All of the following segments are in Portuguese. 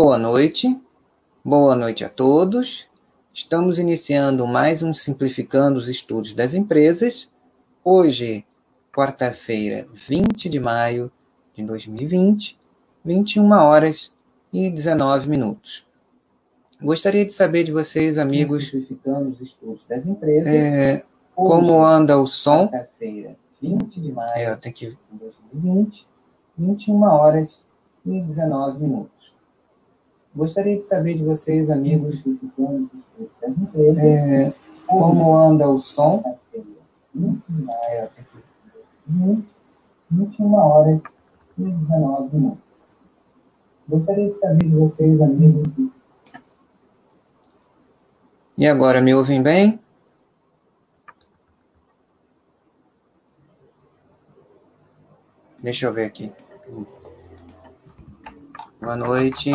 Boa noite, boa noite a todos. Estamos iniciando mais um Simplificando os Estudos das Empresas. Hoje, quarta-feira, 20 de maio de 2020, 21 horas e 19 minutos. Gostaria de saber de vocês, amigos, Simplificando os Estudos das Empresas. é, como anda o som. Quarta-feira, 20 de maio É, que de 2020, 21 horas e 19 minutos. Gostaria de saber de vocês, amigos, é, como anda o som. Quarta-feira, 20 de maio É, eu tenho que de 2020, 21 horas e 19 minutos. Gostaria de saber de vocês, amigos, E agora, me ouvem bem? Deixa eu ver aqui. Boa noite.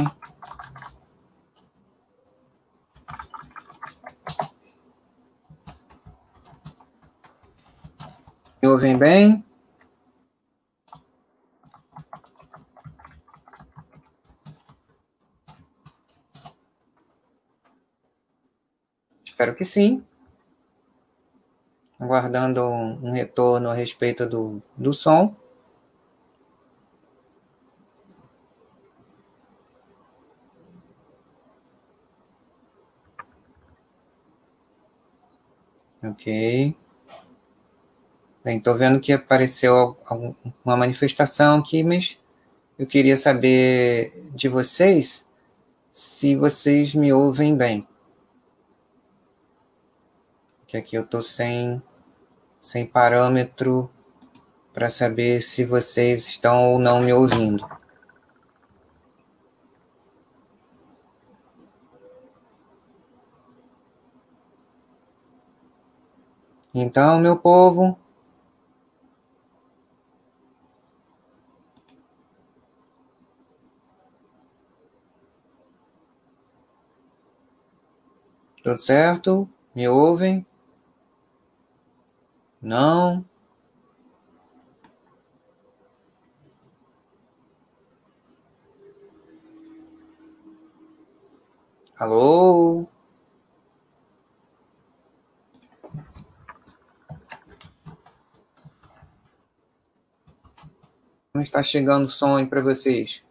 Me ouvem bem? Espero que sim. Aguardando um retorno a respeito do, do som. Ok. Bem, estou vendo que apareceu uma manifestação aqui, mas eu queria saber de vocês se vocês me ouvem bem. Que aqui eu estou sem, sem parâmetro para saber se vocês estão ou não me ouvindo. Então, meu povo, tudo certo? Me ouvem? Não? Alô? Como está chegando som aí para vocês?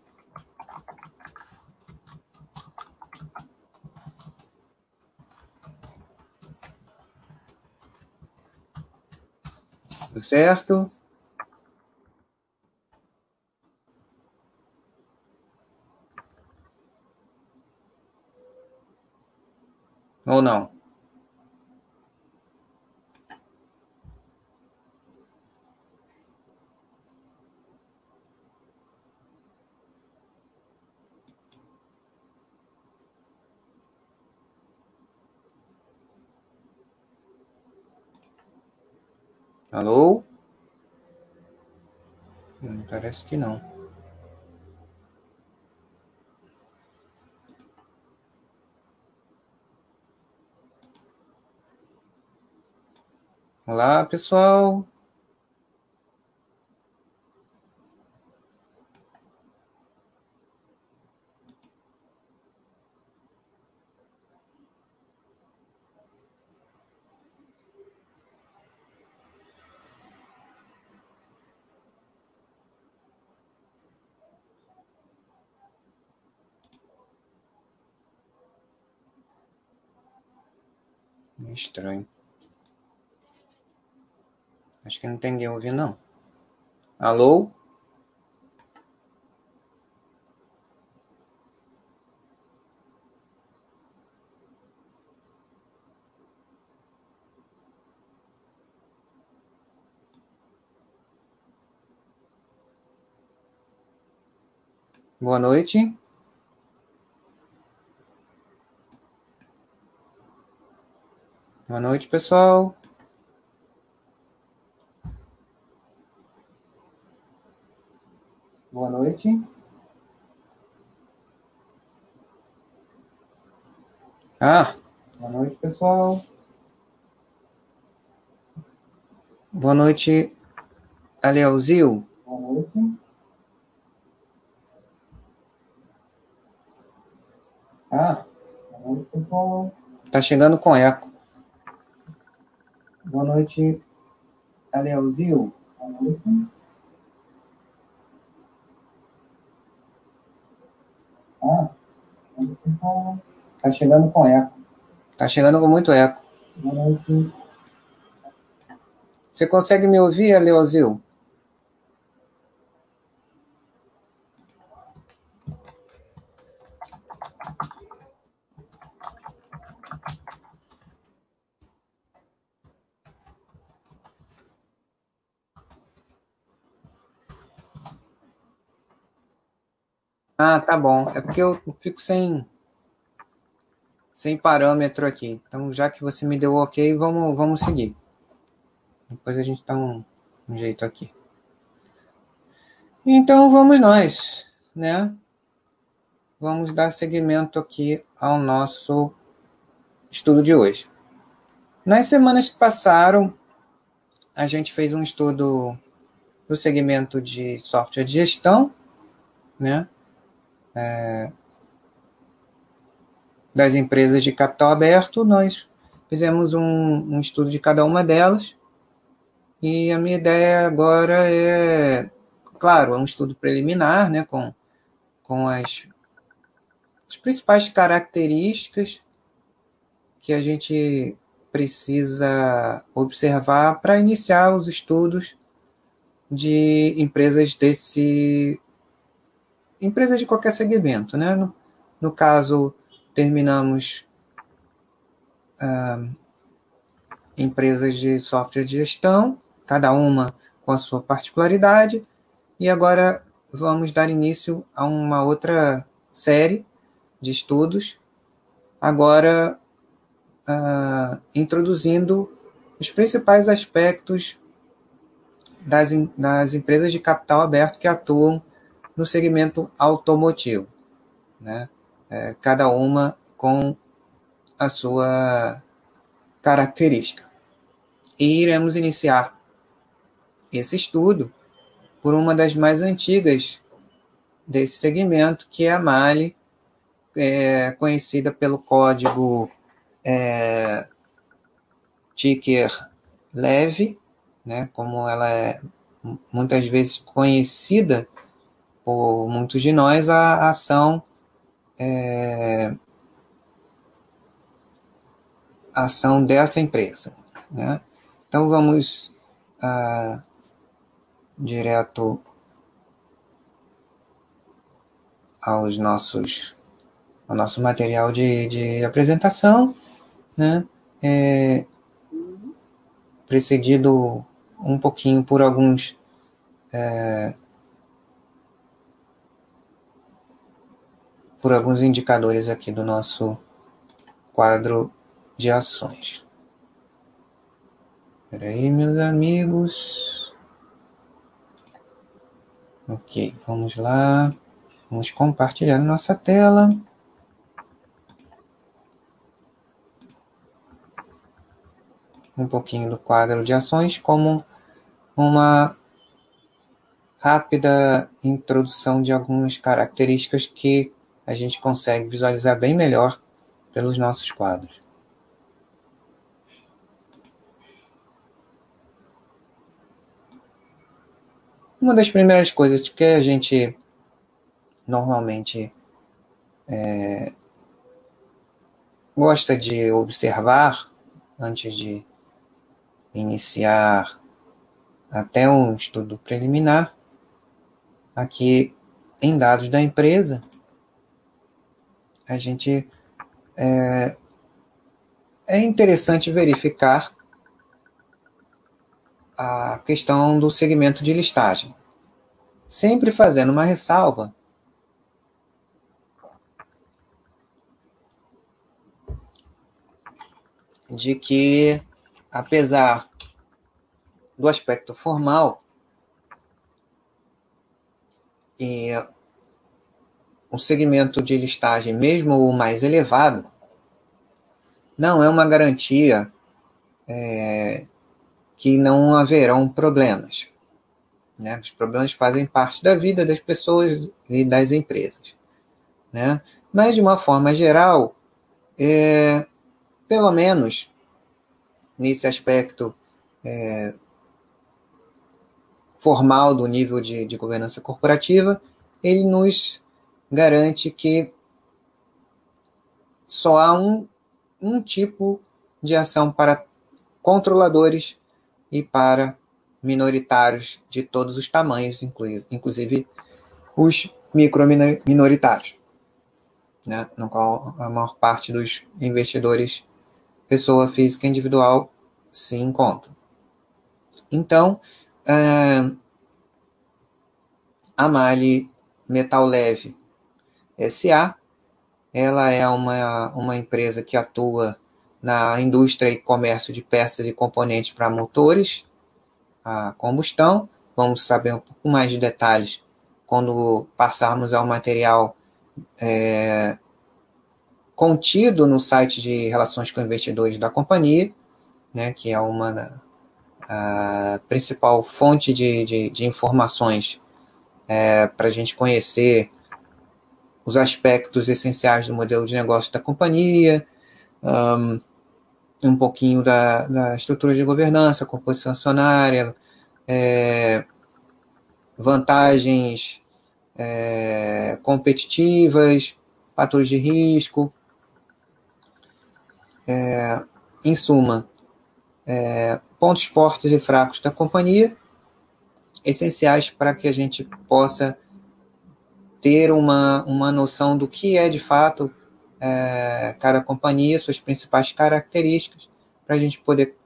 Certo? Ou não? Alô? Hum, parece que não. Olá, pessoal. Estranho. Acho que não tem ninguém ouvindo, não. Alô? Boa noite. Boa noite, pessoal. Boa noite. Ah, Boa noite, pessoal. boa noite, Alealzil. Boa noite. Ah, boa noite, pessoal. Tá chegando com eco. Boa noite, Aleuzil. Boa noite. Ah. Tá chegando com eco. Tá chegando com muito eco. Boa noite. Você consegue me ouvir, Aleozil? Ah, tá bom. É porque eu fico sem sem parâmetro aqui. Então, já que você me deu ok, vamos, vamos seguir. Depois a gente dá um, um jeito aqui. Então, vamos nós, né? Vamos dar seguimento aqui ao nosso estudo de hoje. Nas semanas que passaram, a gente fez um estudo do segmento de software de gestão, né? É, das empresas de capital aberto, nós fizemos um, um estudo de cada uma delas. E a minha ideia agora é, claro, é um estudo preliminar, né, com, com as, as principais características que a gente precisa observar para iniciar os estudos de empresas desse empresas de qualquer segmento, né? No, no caso, terminamos ah, empresas de software de gestão, cada uma com a sua particularidade, e agora vamos dar início a uma outra série de estudos, agora ah, introduzindo os principais aspectos das, das empresas de capital aberto que atuam no segmento automotivo, né? É, cada uma com a sua característica. E iremos iniciar esse estudo por uma das mais antigas desse segmento, que é a Mali, é, conhecida pelo código é, Ticker Leve, né, como ela é muitas vezes conhecida por muitos de nós a ação é, ação dessa empresa. Né? Então vamos ah, direto aos nossos ao nosso material de, de apresentação, né? É, precedido um pouquinho por alguns é, por alguns indicadores aqui do nosso quadro de ações. Espera aí, meus amigos. Ok, vamos lá. Vamos compartilhar nossa tela. Um pouquinho do quadro de ações como uma rápida introdução de algumas características que a gente consegue visualizar bem melhor pelos nossos quadros. Uma das primeiras coisas que a gente normalmente é, gosta de observar antes de iniciar até um estudo preliminar, aqui em dados da empresa, a gente é, é interessante verificar a questão do segmento de listagem, sempre fazendo uma ressalva de que, apesar do aspecto formal e o segmento de listagem, mesmo o mais elevado, não é uma garantia é, que não haverão problemas. Né? Os problemas fazem parte da vida das pessoas e das empresas. Né? Mas, de uma forma geral, é, pelo menos nesse aspecto é, formal do nível de, de governança corporativa, ele nos garante que só há um, um tipo de ação para controladores e para minoritários de todos os tamanhos, inclusive os microminoritários, né, no qual a maior parte dos investidores, pessoa física individual, se encontram. Então, Uh, a Mali Metal Leve SA, ela é uma, uma empresa que atua na indústria e comércio de peças e componentes para motores a combustão. Vamos saber um pouco mais de detalhes quando passarmos ao material é, contido no site de relações com investidores da companhia, né, que é uma a principal fonte de, de, de informações é, para a gente conhecer os aspectos essenciais do modelo de negócio da companhia, um, um pouquinho da, da estrutura de governança, composição acionária, é, vantagens é, competitivas, fatores de risco. É, em suma, é, pontos fortes e fracos da companhia, essenciais para que a gente possa ter uma, uma noção do que é de fato é, cada companhia, suas principais características, para a gente poder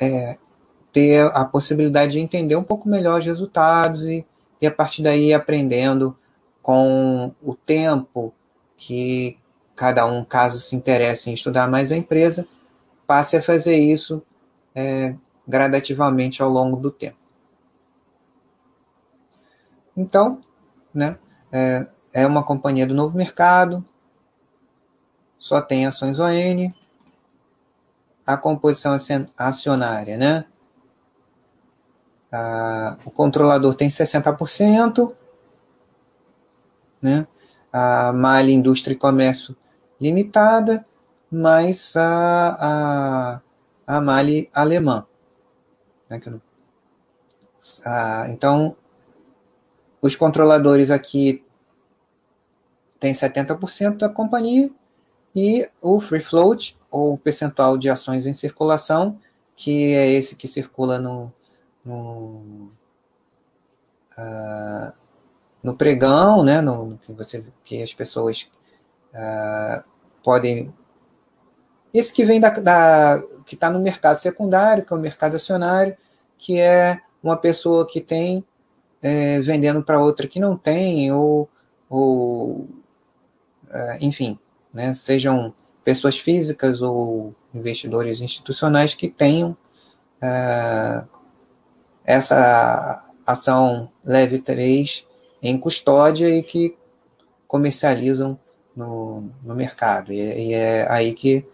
é, ter a possibilidade de entender um pouco melhor os resultados e, e a partir daí aprendendo com o tempo que cada um, caso se interesse em estudar mais a empresa, passe a fazer isso é, gradativamente ao longo do tempo. Então, né, é, é uma companhia do novo mercado, só tem ações ON, a composição acionária, né? o controlador tem 60%, né? A Malha Indústria e Comércio Limitada, mais a, a a Mali alemã. Né, ah, então, os controladores aqui têm 70% da companhia e o free float, ou percentual de ações em circulação, que é esse que circula no, no, uh, no pregão, né, no, no, que, você, que as pessoas uh, podem esse que vem da, da que está no mercado secundário, que é o mercado acionário, que é uma pessoa que tem é, vendendo para outra que não tem, ou, ou enfim, né, sejam pessoas físicas ou investidores institucionais que tenham é, essa ação leve 3 em custódia e que comercializam no, no mercado. E, e é aí que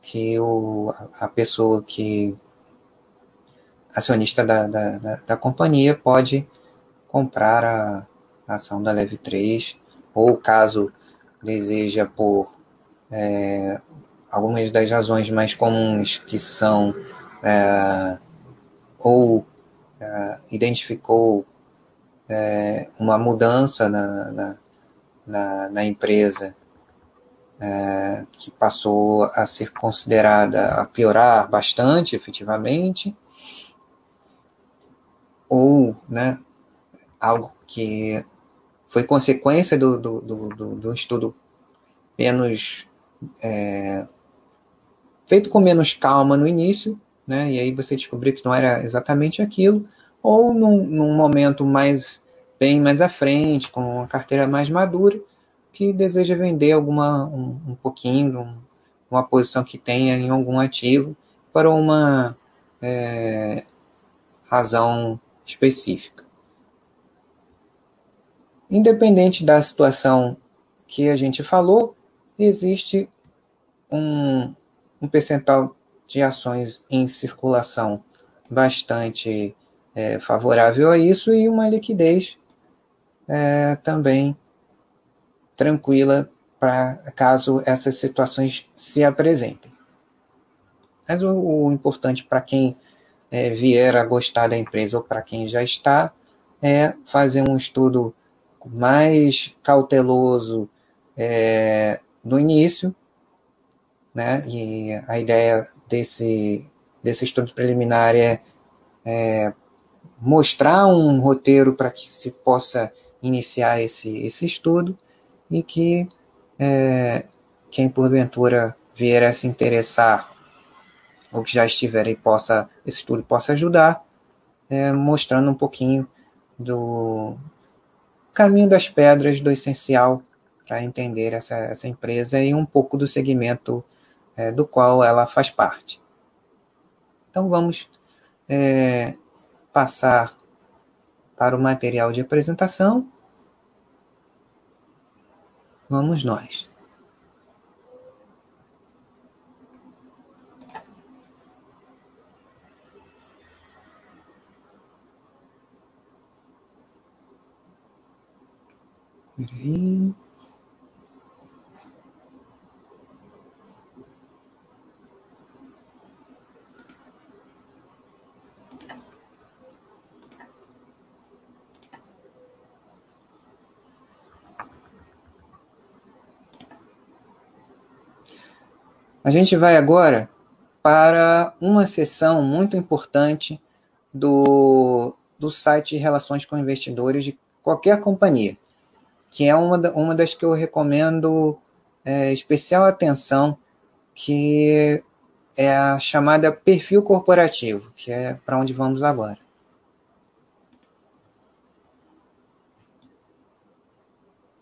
que o, a pessoa que acionista da, da, da, da companhia pode comprar a, a ação da Leve 3, ou caso deseja por é, algumas das razões mais comuns que são é, ou é, identificou é, uma mudança na, na, na, na empresa é, que passou a ser considerada a piorar bastante, efetivamente, ou né, algo que foi consequência do, do, do, do estudo menos é, feito com menos calma no início, né, e aí você descobriu que não era exatamente aquilo, ou num, num momento mais bem mais à frente, com uma carteira mais madura, que deseja vender alguma um, um pouquinho, um, uma posição que tenha em algum ativo para uma é, razão específica. Independente da situação que a gente falou, existe um, um percentual de ações em circulação bastante é, favorável a isso e uma liquidez é, também tranquila para caso essas situações se apresentem. Mas o, o importante para quem é, vier a gostar da empresa ou para quem já está é fazer um estudo mais cauteloso é, no início, né? E a ideia desse, desse estudo preliminar é, é mostrar um roteiro para que se possa iniciar esse, esse estudo e que é, quem porventura vier a se interessar ou que já estiver e possa, esse estudo possa ajudar, é, mostrando um pouquinho do caminho das pedras, do essencial para entender essa, essa empresa e um pouco do segmento é, do qual ela faz parte. Então vamos é, passar para o material de apresentação. Vamos nós. Peraí. A gente vai agora para uma sessão muito importante do, do site de relações com investidores de qualquer companhia que é uma, uma das que eu recomendo é, especial atenção, que é a chamada perfil corporativo, que é para onde vamos agora.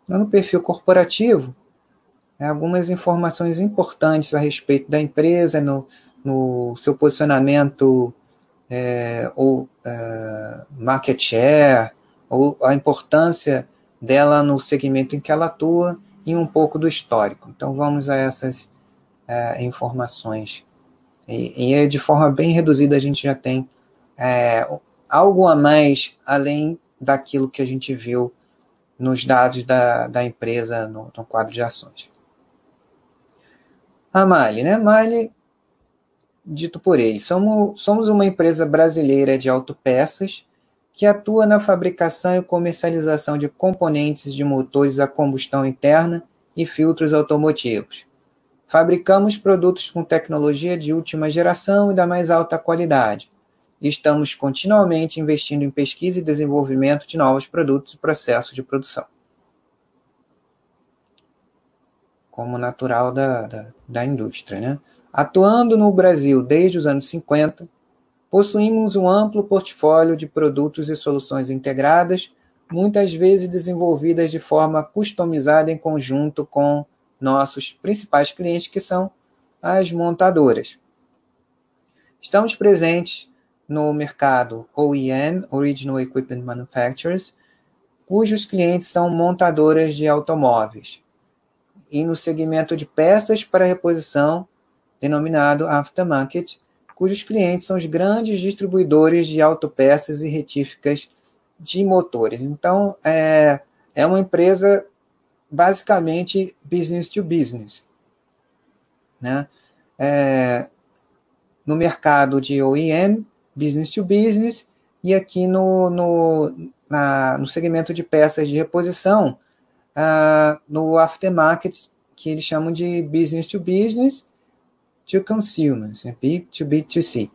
No perfil corporativo, é algumas informações importantes a respeito da empresa, no, no seu posicionamento é, ou é, market share, ou a importância dela no segmento em que ela atua e um pouco do histórico. Então vamos a essas é, informações. E, e, de forma bem reduzida a gente já tem é, algo a mais além daquilo que a gente viu nos dados da, da empresa no, no quadro de ações. A Mali, né? Mali, dito por ele, somos, somos uma empresa brasileira de autopeças que atua na fabricação e comercialização de componentes de motores a combustão interna e filtros automotivos. Fabricamos produtos com tecnologia de última geração e da mais alta qualidade. estamos continuamente investindo em pesquisa e desenvolvimento de novos produtos e processos de produção. Como natural da, da, da indústria. Né? Atuando no Brasil desde os anos 50, Possuímos um amplo portfólio de produtos e soluções integradas, muitas vezes desenvolvidas de forma customizada em conjunto com nossos principais clientes, que são as montadoras. Estamos presentes no mercado OEM, Original Equipment Manufacturers, cujos clientes são montadoras de automóveis, e no segmento de peças para reposição, denominado aftermarket, cujos clientes são os grandes distribuidores de autopeças e retíficas de motores. Então, é, é uma empresa basicamente business to business. Né? É, no mercado de OEM, business to business, e aqui no, no, na, no segmento de peças de reposição, uh, no aftermarket, que eles chamam de business to business, to consumers, B to B2C.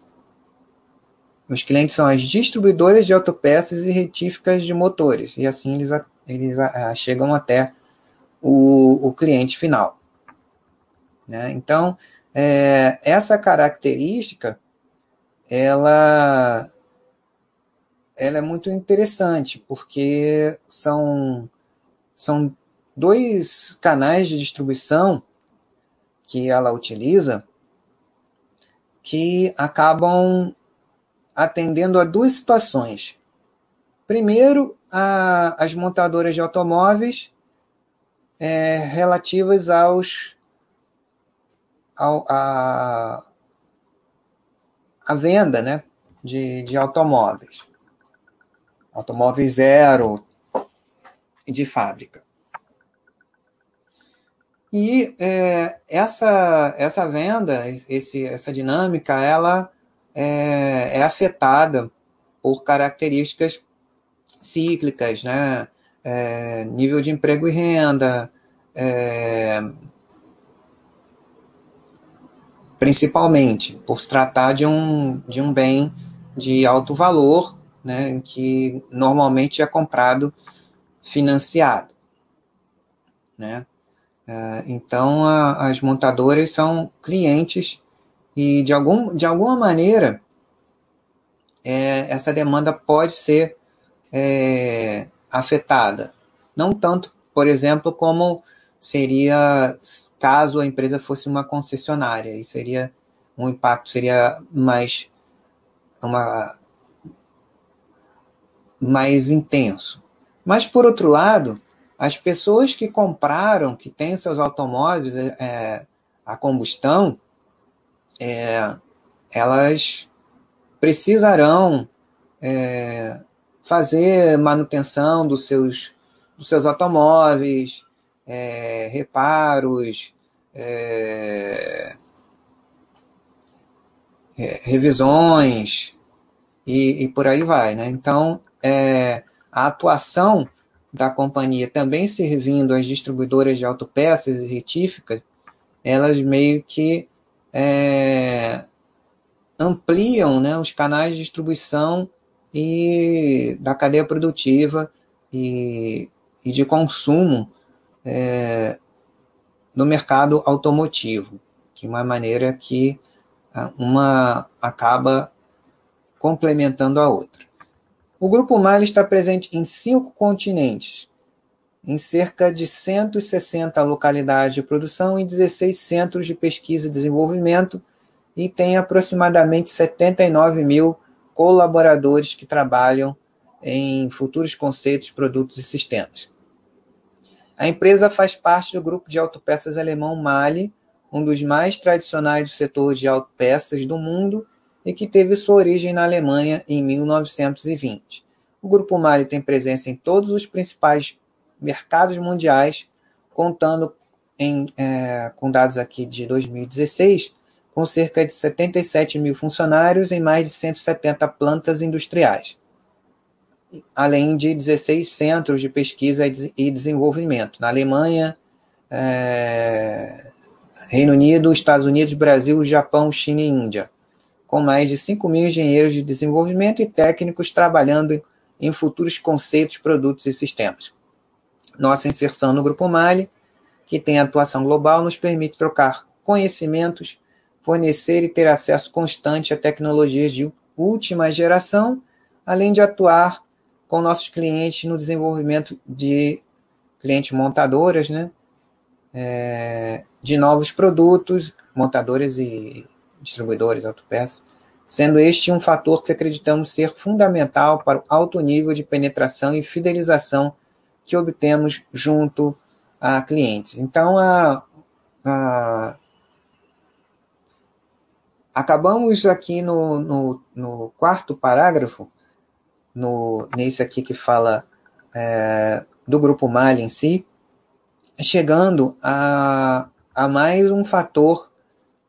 Os clientes são as distribuidoras de autopeças e retíficas de motores, e assim eles, eles chegam até o, o cliente final. Né? Então, é, essa característica, ela, ela é muito interessante, porque são, são dois canais de distribuição que ela utiliza que acabam atendendo a duas situações. Primeiro, a, as montadoras de automóveis é, relativas aos ao, a, a venda né, de, de automóveis. Automóveis zero de fábrica. E é, essa, essa venda, esse, essa dinâmica, ela é, é afetada por características cíclicas, né? É, nível de emprego e renda, é, principalmente por se tratar de um, de um bem de alto valor, né, que normalmente é comprado financiado. Né? É, então, a, as montadoras são clientes e, de, algum, de alguma maneira, é, essa demanda pode ser é, afetada. Não tanto, por exemplo, como seria caso a empresa fosse uma concessionária, e seria um impacto seria mais uma mais intenso. Mas por outro lado, as pessoas que compraram, que têm seus automóveis é, é a combustão, é, elas precisarão é, fazer manutenção dos seus, dos seus automóveis, é, reparos, é, revisões e, e, por aí vai. Né? Então, é, a atuação da companhia também servindo as distribuidoras de autopeças e retíficas, elas meio que é, ampliam né, os canais de distribuição e da cadeia produtiva e, e de consumo é, no mercado automotivo, de uma maneira que uma acaba complementando a outra. O Grupo Mali está presente em cinco continentes, em cerca de 160 localidades de produção e 16 centros de pesquisa e desenvolvimento, e tem aproximadamente 79 mil colaboradores que trabalham em futuros conceitos, produtos e sistemas. A empresa faz parte do grupo de autopeças alemão Mali, um dos mais tradicionais do setor de autopeças do mundo e que teve sua origem na Alemanha em 1920. O Grupo Mali tem presença em todos os principais mercados mundiais, contando em, é, com dados aqui de 2016, com cerca de 77 mil funcionários em mais de 170 plantas industriais além de 16 centros de pesquisa e desenvolvimento na Alemanha, é, Reino Unido, Estados Unidos, Brasil, Japão, China e Índia, com mais de 5 mil engenheiros de desenvolvimento e técnicos trabalhando em futuros conceitos, produtos e sistemas. Nossa inserção no Grupo Mali, que tem atuação global, nos permite trocar conhecimentos, fornecer e ter acesso constante a tecnologias de última geração, além de atuar com nossos clientes no desenvolvimento de clientes montadoras, né? É, de novos produtos, montadoras e distribuidores, autopeças, sendo este um fator que acreditamos ser fundamental para o alto nível de penetração e fidelização que obtemos junto a clientes. Então, a, a acabamos aqui no, no, no quarto parágrafo no, nesse aqui que fala é, do grupo Mali em si, chegando a, a mais um fator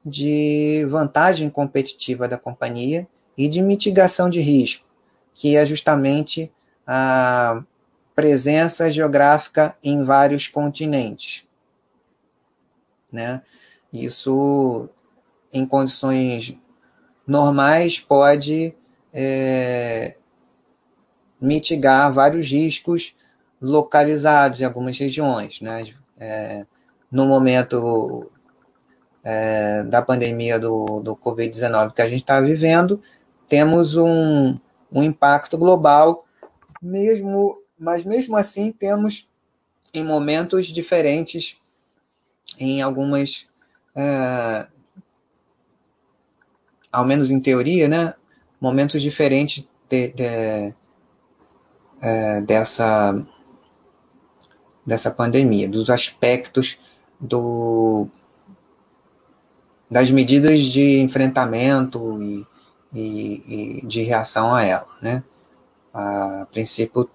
de vantagem competitiva da companhia e de mitigação de risco, que é justamente a presença geográfica em vários continentes. Né? Isso, em condições normais, pode é, mitigar vários riscos localizados em algumas regiões. Né? É, no momento é, da pandemia do, do Covid-19 que a gente está vivendo, temos um, um impacto global, mesmo, mas mesmo assim temos em momentos diferentes, em algumas, é, ao menos em teoria, né, momentos diferentes de, de, é, dessa, dessa pandemia, dos aspectos do, das medidas de enfrentamento e, e, e de reação a ela. Né? A princípio,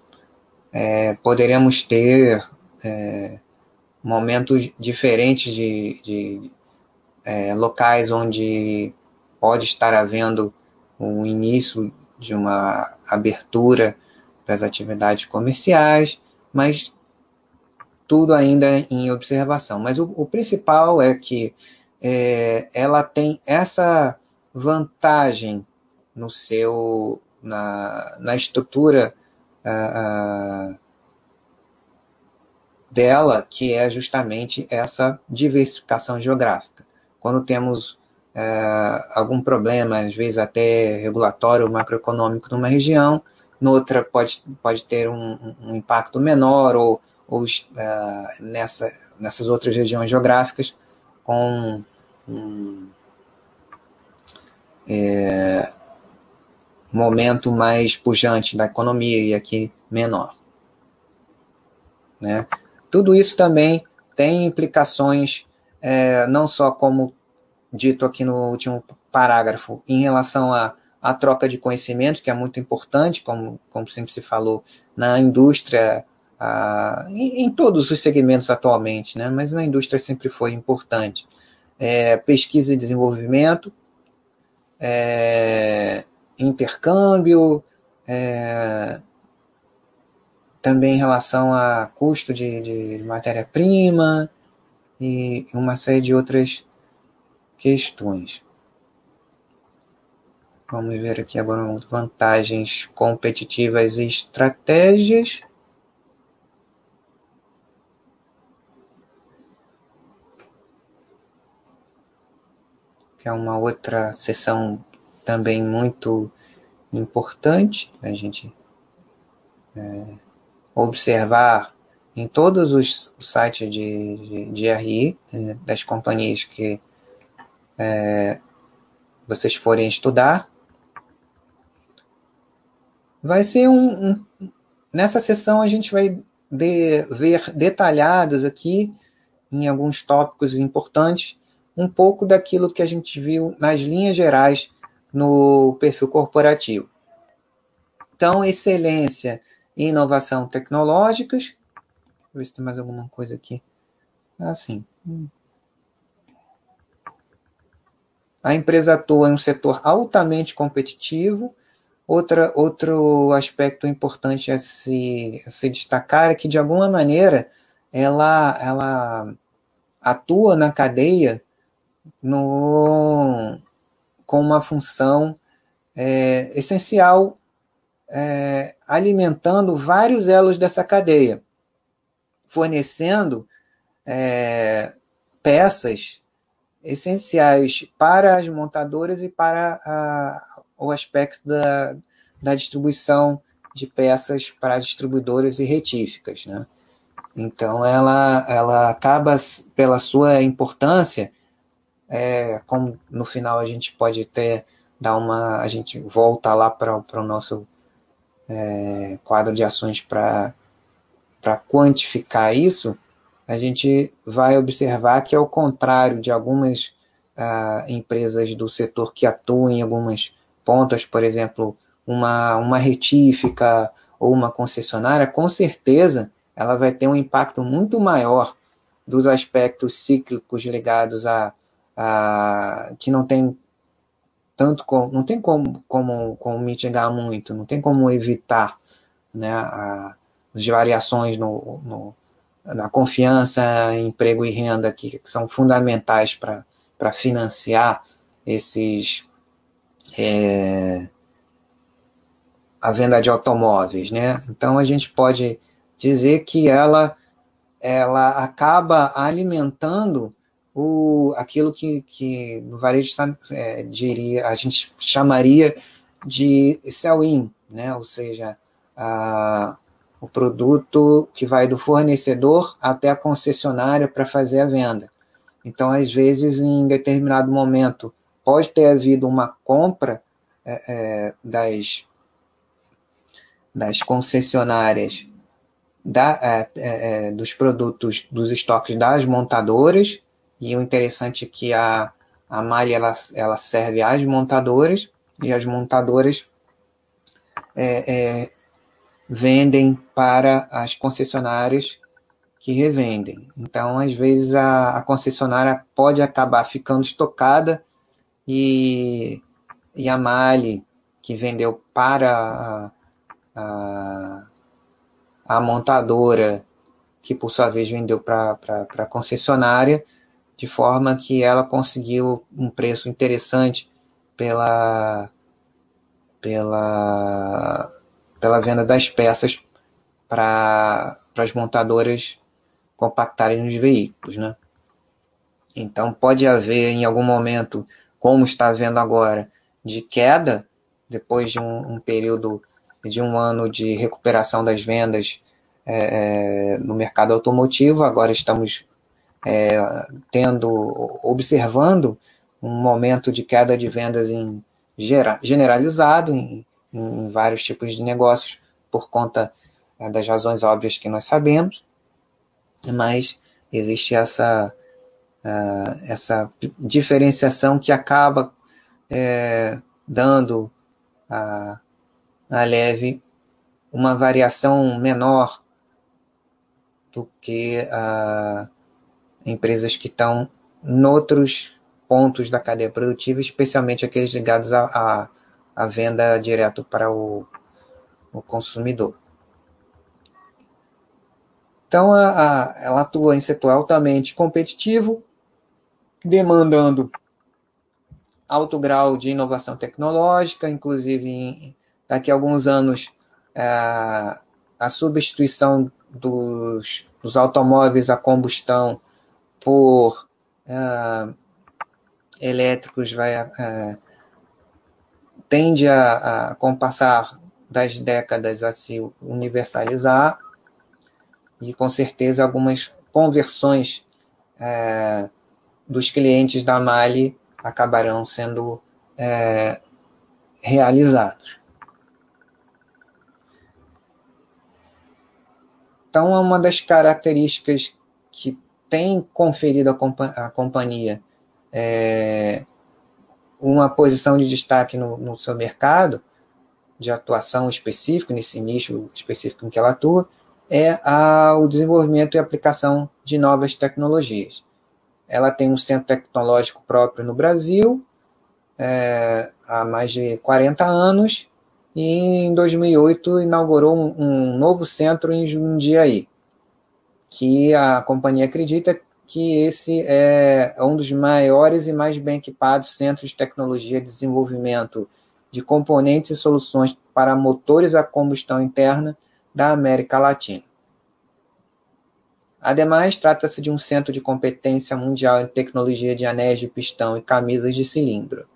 é, poderemos ter é, momentos diferentes de, de é, locais onde pode estar havendo o início de uma abertura das atividades comerciais, mas tudo ainda em observação. Mas o, o principal é que é, ela tem essa vantagem no seu na, na estrutura uh, uh, dela, que é justamente essa diversificação geográfica. Quando temos uh, algum problema, às vezes até regulatório, macroeconômico numa região, noutra pode, pode ter um, um impacto menor ou, ou nessa, nessas outras regiões geográficas com um, é, momento mais pujante da economia e aqui menor. Né? Tudo isso também tem implicações, é, não só como dito aqui no último parágrafo, em relação à, troca de conhecimento, que é muito importante, como, como sempre se falou, na indústria, a, em, em, todos os segmentos atualmente, né? mas na indústria sempre foi importante. É, pesquisa e desenvolvimento, é, intercâmbio, é, também em relação a custo de, de matéria-prima e uma série de outras questões. Vamos ver aqui agora vantagens competitivas e estratégias. É uma outra sessão também muito importante a gente é, observar em todos os sites de, de, de RI, é, das companhias que é, vocês forem estudar. Vai ser um, um nessa sessão a gente vai de, ver detalhados aqui em alguns tópicos importantes um pouco daquilo que a gente viu nas linhas gerais no perfil corporativo. Então, excelência e inovação tecnológicas. Vou ver se tem mais alguma coisa aqui. Assim. A empresa atua em um setor altamente competitivo. Outra, outro aspecto importante a se, a se destacar é que, de alguma maneira, ela, ela atua na cadeia no, com uma função é, essencial, é, alimentando vários elos dessa cadeia, fornecendo é, peças essenciais para as montadoras e para a, o aspecto da, da distribuição de peças para as distribuidoras e retíficas. Né? Então, ela, ela acaba, pela sua importância, é, como no final a gente pode até dar uma. A gente volta lá para o nosso é, quadro de ações para quantificar isso, a gente vai observar que, ao contrário de algumas ah, empresas do setor que atuam em algumas pontas, por exemplo, uma, uma retífica ou uma concessionária, com certeza ela vai ter um impacto muito maior dos aspectos cíclicos ligados a ah, que não tem tanto como, não tem como, como, como mitigar muito, não tem como evitar né, a, as variações no, no, na confiança, emprego e renda que, que são fundamentais para financiar esses é, a venda de automóveis, né? Então a gente pode dizer que ela ela acaba alimentando o, aquilo que, que no varejo é, diria, a gente chamaria de sell-in, né? ou seja, a, o produto que vai do fornecedor até a concessionária para fazer a venda. Então, às vezes, em determinado momento, pode ter havido uma compra é, é, das, das concessionárias da, é, é, é dos produtos, dos estoques das montadoras, e o interessante é que a, a malha ela, ela serve às montadoras e as montadoras é, é, vendem para as concessionárias que revendem. Então, às vezes, a, a concessionária pode acabar ficando estocada e, e a Mali, que vendeu para a, a, a montadora, que por sua vez vendeu para a concessionária, de forma que ela conseguiu um preço interessante pela, pela, pela venda das peças para as montadoras compactarem os veículos. Né? Então, pode haver em algum momento, como está havendo agora, de queda, depois de um, um período de um ano de recuperação das vendas é, é no mercado automotivo, agora estamos é, tendo, observando um momento de queda de vendas em, generalizado em, em vários tipos de negócios por conta é, das razões óbvias que nós sabemos, mas existe essa, uh, essa diferenciação que acaba é, dando a, a leve uma variação menor do que uh, empresas que estão noutros pontos da cadeia produtiva, especialmente aqueles ligados à, à, venda direto para o, o consumidor. Então, a, a, ela atua em setor altamente competitivo, demandando alto grau de inovação tecnológica, inclusive em, daqui a alguns anos a, é, a substituição dos, dos, automóveis a combustão por uh, elétricos vai uh, tende a, a, com o passar das décadas a se universalizar e com certeza algumas conversões é, dos clientes da Mali acabarão sendo é, realizados. Então, é uma das características que tem conferido à companhia é, uma posição de destaque no, no seu mercado de atuação específico, nesse nicho específico em que ela atua, é a, o desenvolvimento e aplicação de novas tecnologias. Ela tem um centro tecnológico próprio no Brasil é, há mais de 40 anos e em 2008 inaugurou um, um novo centro em Jundiaí, que a companhia acredita que esse é um dos maiores e mais bem equipados centros de tecnologia de desenvolvimento de componentes e soluções para motores a combustão interna da América Latina. Ademais, trata-se de um centro de competência mundial em tecnologia de anéis de pistão e camisas de cilindro.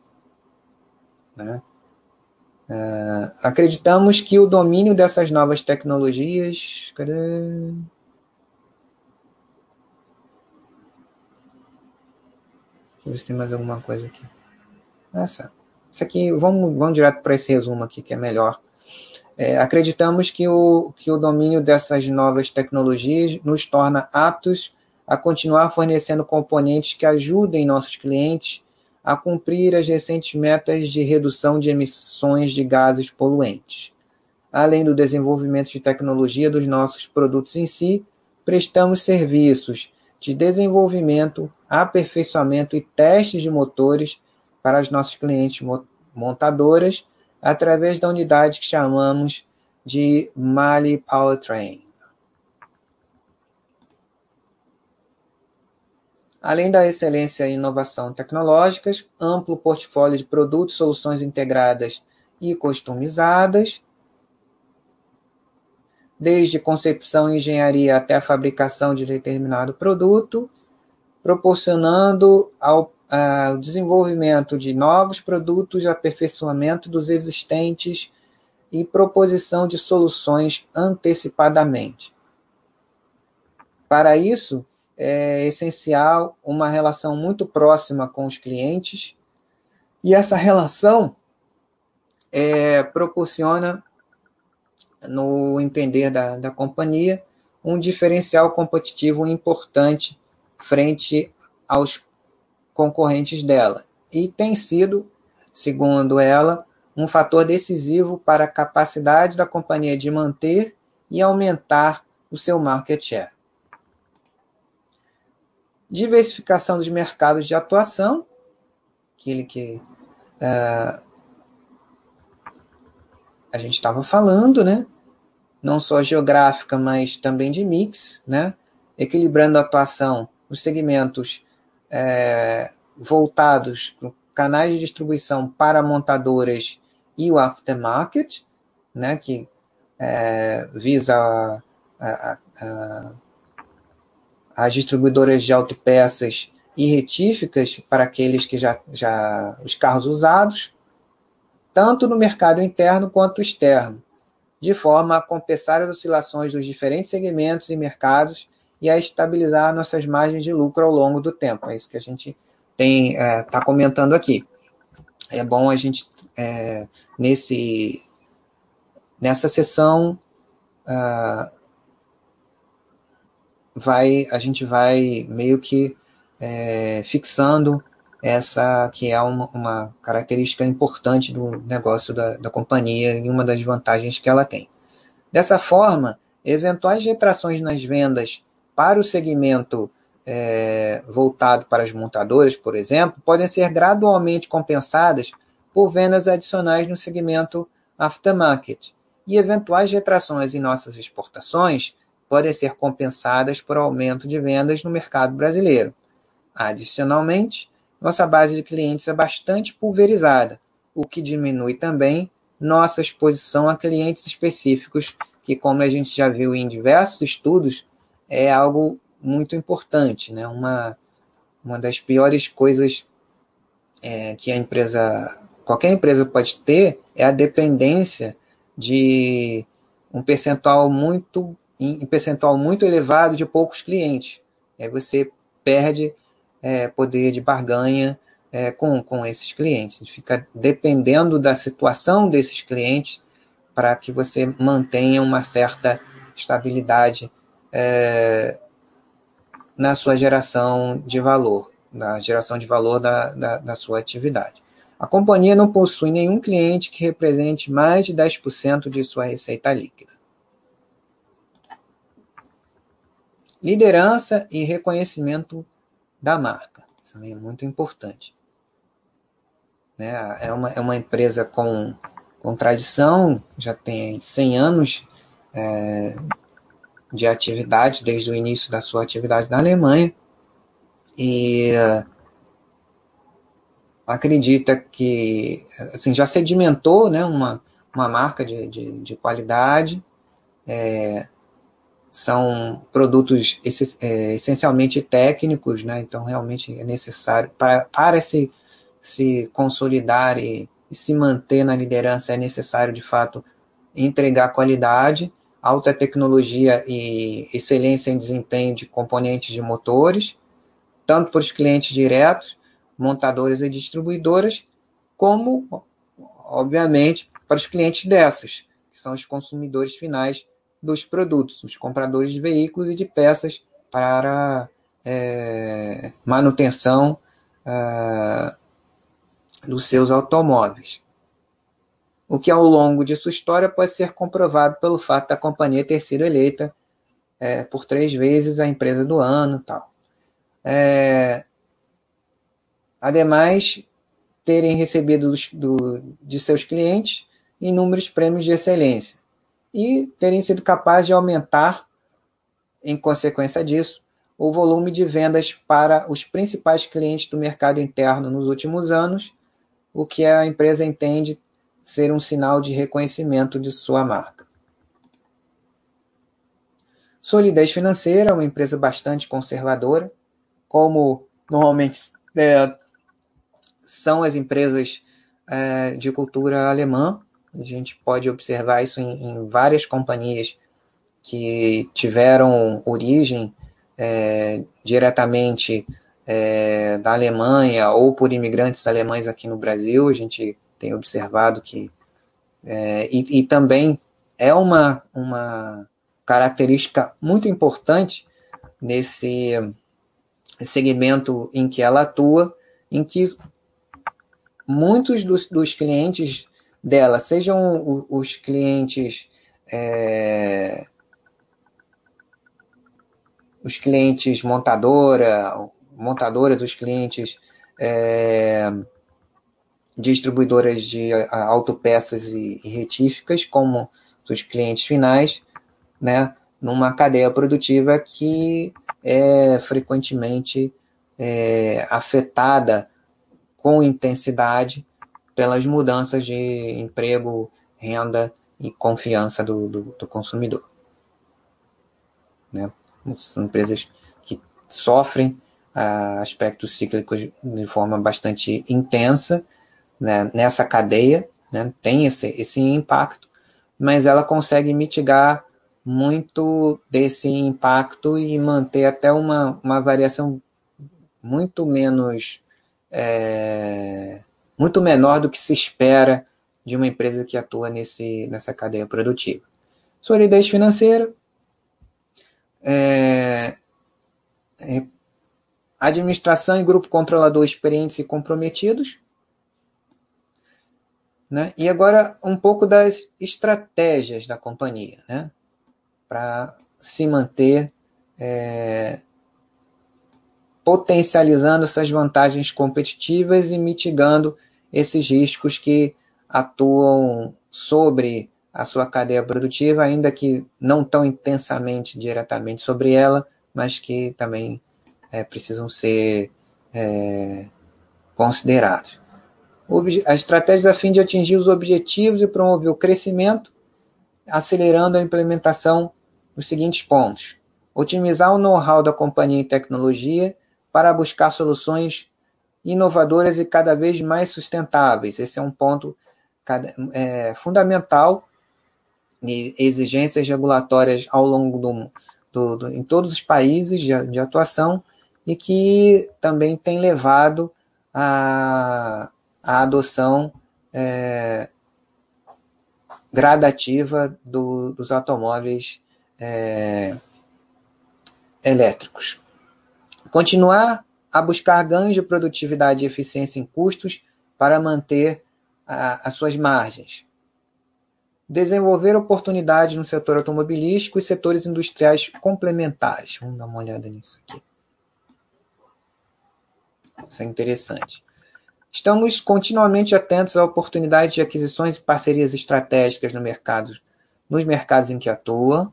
Né? Uh, acreditamos que o domínio dessas novas tecnologias. Cadê? Deixa eu ver se tem mais alguma coisa aqui. Essa. Isso aqui, vamos, vamos direto para esse resumo aqui que é melhor. É, acreditamos que o, que o domínio dessas novas tecnologias nos torna aptos a continuar fornecendo componentes que ajudem nossos clientes a cumprir as recentes metas de redução de emissões de gases poluentes. Além do desenvolvimento de tecnologia dos nossos produtos em si, prestamos serviços de desenvolvimento, aperfeiçoamento e testes de motores para as nossas clientes montadoras através da unidade que chamamos de Mali Powertrain. Além da excelência em inovação tecnológicas, amplo portfólio de produtos, soluções integradas e customizadas, desde concepção e engenharia até a fabricação de determinado produto, proporcionando ao o desenvolvimento de novos produtos, aperfeiçoamento dos existentes e proposição de soluções antecipadamente. Para isso, é essencial uma relação muito próxima com os clientes, e essa relação é, proporciona, no entender da, da companhia, um diferencial competitivo importante frente aos concorrentes dela e tem sido, segundo ela, um fator decisivo para a capacidade da companhia de manter e aumentar o seu market share. diversificação dos mercados de atuação, aquele que uh, a gente estava falando, né? não só geográfica, mas também de mix, né? equilibrando a atuação nos segmentos é, voltados canais de distribuição para montadoras e o aftermarket, né, que é, visa a, a, a, as distribuidoras de autopeças e retíficas para aqueles que já, já os carros usados, tanto no mercado interno quanto externo, de forma a compensar as oscilações dos diferentes segmentos e mercados e a estabilizar nossas margens de lucro ao longo do tempo. É isso que a gente tem está é, tá comentando aqui. É bom a gente é, nesse nessa sessão uh, vai a gente vai meio que é, fixando essa que é uma, uma, característica importante do negócio da, da companhia e uma das vantagens que ela tem. Dessa forma, eventuais retrações nas vendas para o segmento é, voltado para as montadoras, por exemplo, podem ser gradualmente compensadas por vendas adicionais no segmento aftermarket, e eventuais retrações em nossas exportações podem ser compensadas por aumento de vendas no mercado brasileiro. Adicionalmente, nossa base de clientes é bastante pulverizada, o que diminui também nossa exposição a clientes específicos, que, como a gente já viu em diversos estudos, é algo muito importante, né? Uma, uma das piores coisas é, que a empresa, qualquer empresa pode ter, é a dependência de um percentual muito, um percentual muito elevado de poucos clientes. Aí você perde é, poder de barganha é, com, com esses clientes. Fica dependendo da situação desses clientes para que você mantenha uma certa estabilidade é, na sua geração de valor, na geração de valor da, da, da sua atividade. A companhia não possui nenhum cliente que represente mais de 10% de sua receita líquida. Liderança e reconhecimento da marca. Isso é muito importante. Né? É, uma, é uma empresa com, com tradição, já tem 100 anos é, de atividade, desde o início da sua atividade na Alemanha. E acredita que assim, já sedimentou né, uma, uma marca de, de, de qualidade, é, são produtos é, essencialmente técnicos, né, então realmente é necessário, para, para se, se consolidar e, e se manter na liderança, é necessário de fato entregar qualidade, alta tecnologia e excelência em desempenho de componentes de motores, tanto para os clientes diretos, montadoras e distribuidoras, como, obviamente, para os clientes dessas, que são os consumidores finais dos produtos, os compradores de veículos e de peças para é, manutenção uh, dos seus automóveis. O que ao longo de sua história pode ser comprovado pelo fato da companhia ter sido eleita é, por três vezes a empresa do ano tal. É, Ademais, terem recebido do, de seus clientes inúmeros prêmios de excelência e terem sido capazes de aumentar, em consequência disso, o volume de vendas para os principais clientes do mercado interno nos últimos anos, o que a empresa entende ser um sinal de reconhecimento de sua marca. Solidez financeira, é uma empresa bastante conservadora, como normalmente é, são as empresas é, de cultura alemã. A gente pode observar isso em, em várias companhias que tiveram origem é, diretamente é, da Alemanha ou por imigrantes alemães aqui no Brasil. A gente tem observado que. É, e, e, também é uma, uma característica muito importante nesse segmento em que ela atua, em que muitos dos, dos clientes dela, sejam os clientes é, os clientes montadora, montadoras, os clientes é, distribuidoras de autopeças e, e retíficas, como os clientes finais, né, numa cadeia produtiva que é frequentemente é, afetada com intensidade pelas mudanças de emprego, renda e confiança do, do, do consumidor. Né? São empresas que sofrem ah, aspectos cíclicos de forma bastante intensa né, nessa cadeia, né, tem esse, esse impacto, mas ela consegue mitigar muito desse impacto e manter até uma, uma variação muito menos é, muito menor do que se espera de uma empresa que atua nesse, nessa cadeia produtiva. Solidez financeira, é, é, administração e grupo controlador experientes e comprometidos, né? E agora um pouco das estratégias da companhia, né? para se manter é, potencializando essas vantagens competitivas e mitigando esses riscos que atuam sobre a sua cadeia produtiva, ainda que não tão intensamente diretamente sobre ela, mas que também é, precisam ser é, considerados. As estratégias a fim de atingir os objetivos e promover o crescimento, acelerando a implementação dos seguintes pontos: otimizar o know-how da companhia em tecnologia para buscar soluções inovadoras e cada vez mais sustentáveis. Esse é um ponto é, fundamental e exigências regulatórias ao longo do, do, do, em todos os países de, de atuação e que também tem levado a adoção é, gradativa do, dos automóveis é, elétricos. Continuar a buscar ganhos de produtividade e eficiência em custos para manter a, as suas margens. Desenvolver oportunidades no setor automobilístico e setores industriais complementares. Vamos dar uma olhada nisso aqui. Isso é interessante. Estamos continuamente atentos à oportunidade de aquisições e parcerias estratégicas no mercado, nos mercados em que atua,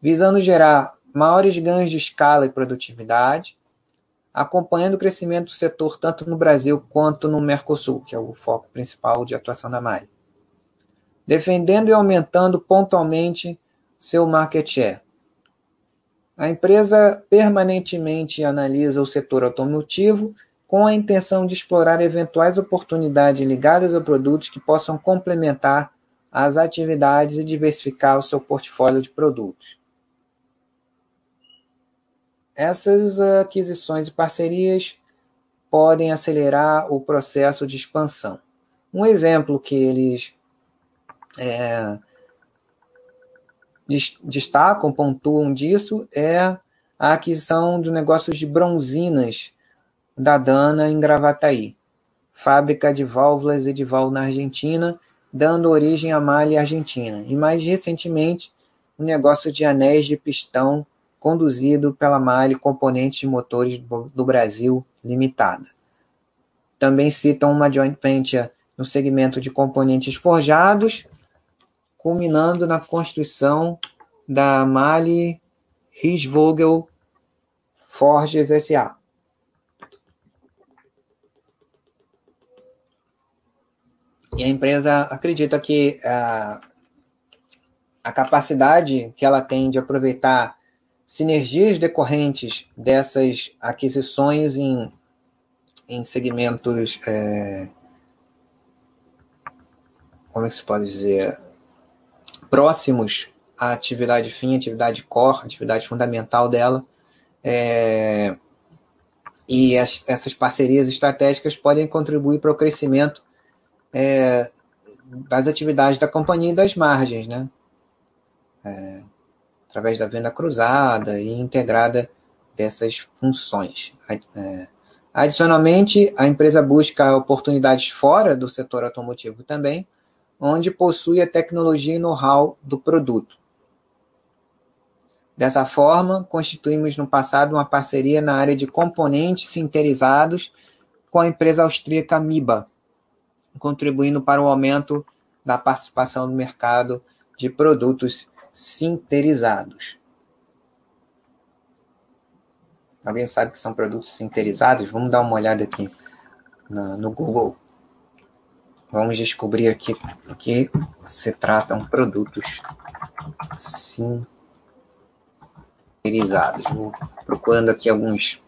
visando gerar maiores ganhos de escala e produtividade, acompanhando o crescimento do setor tanto no Brasil quanto no Mercosul, que é o foco principal de atuação da Mari. Defendendo e aumentando pontualmente seu market share. A empresa permanentemente analisa o setor automotivo com a intenção de explorar eventuais oportunidades ligadas a produtos que possam complementar as atividades e diversificar o seu portfólio de produtos. Essas aquisições e parcerias podem acelerar o processo de expansão. Um exemplo que eles é, destacam, pontuam disso, é a aquisição de negócios de bronzinas da Dana em Gravataí, fábrica de válvulas Edival na Argentina, dando origem à Malha Argentina, e mais recentemente o um negócio de anéis de pistão conduzido pela Malha Componentes de Motores do Brasil Limitada. Também citam uma joint venture no segmento de componentes forjados, culminando na construção da Mali Riesvogel Forges S.A. E a empresa acredita que a, a capacidade que ela tem de aproveitar sinergias decorrentes dessas aquisições em, em segmentos, é, como é que se pode dizer, próximos à atividade fim, atividade core, atividade fundamental dela, é, e as, essas parcerias estratégicas podem contribuir para o crescimento é, das atividades da companhia e das margens, né? É, através da venda cruzada e integrada dessas funções. É, adicionalmente, a empresa busca oportunidades fora do setor automotivo também, onde possui a tecnologia e know-how do produto. Dessa forma, constituímos no passado uma parceria na área de componentes sinterizados com a empresa austríaca MIBA, contribuindo para o aumento da participação no mercado de produtos sinterizados. Alguém sabe que são produtos sinterizados? Vamos dar uma olhada aqui no, no Google. Vamos descobrir aqui o que se tratam produtos sinterizados. Vou procurando aqui alguns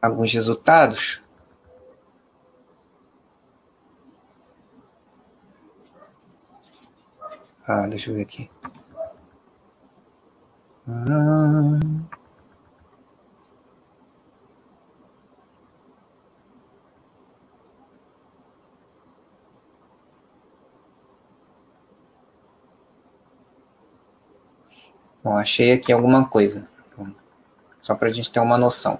alguns resultados. Ah, deixa eu ver aqui. Bom, achei aqui alguma coisa. Só para a gente ter uma noção.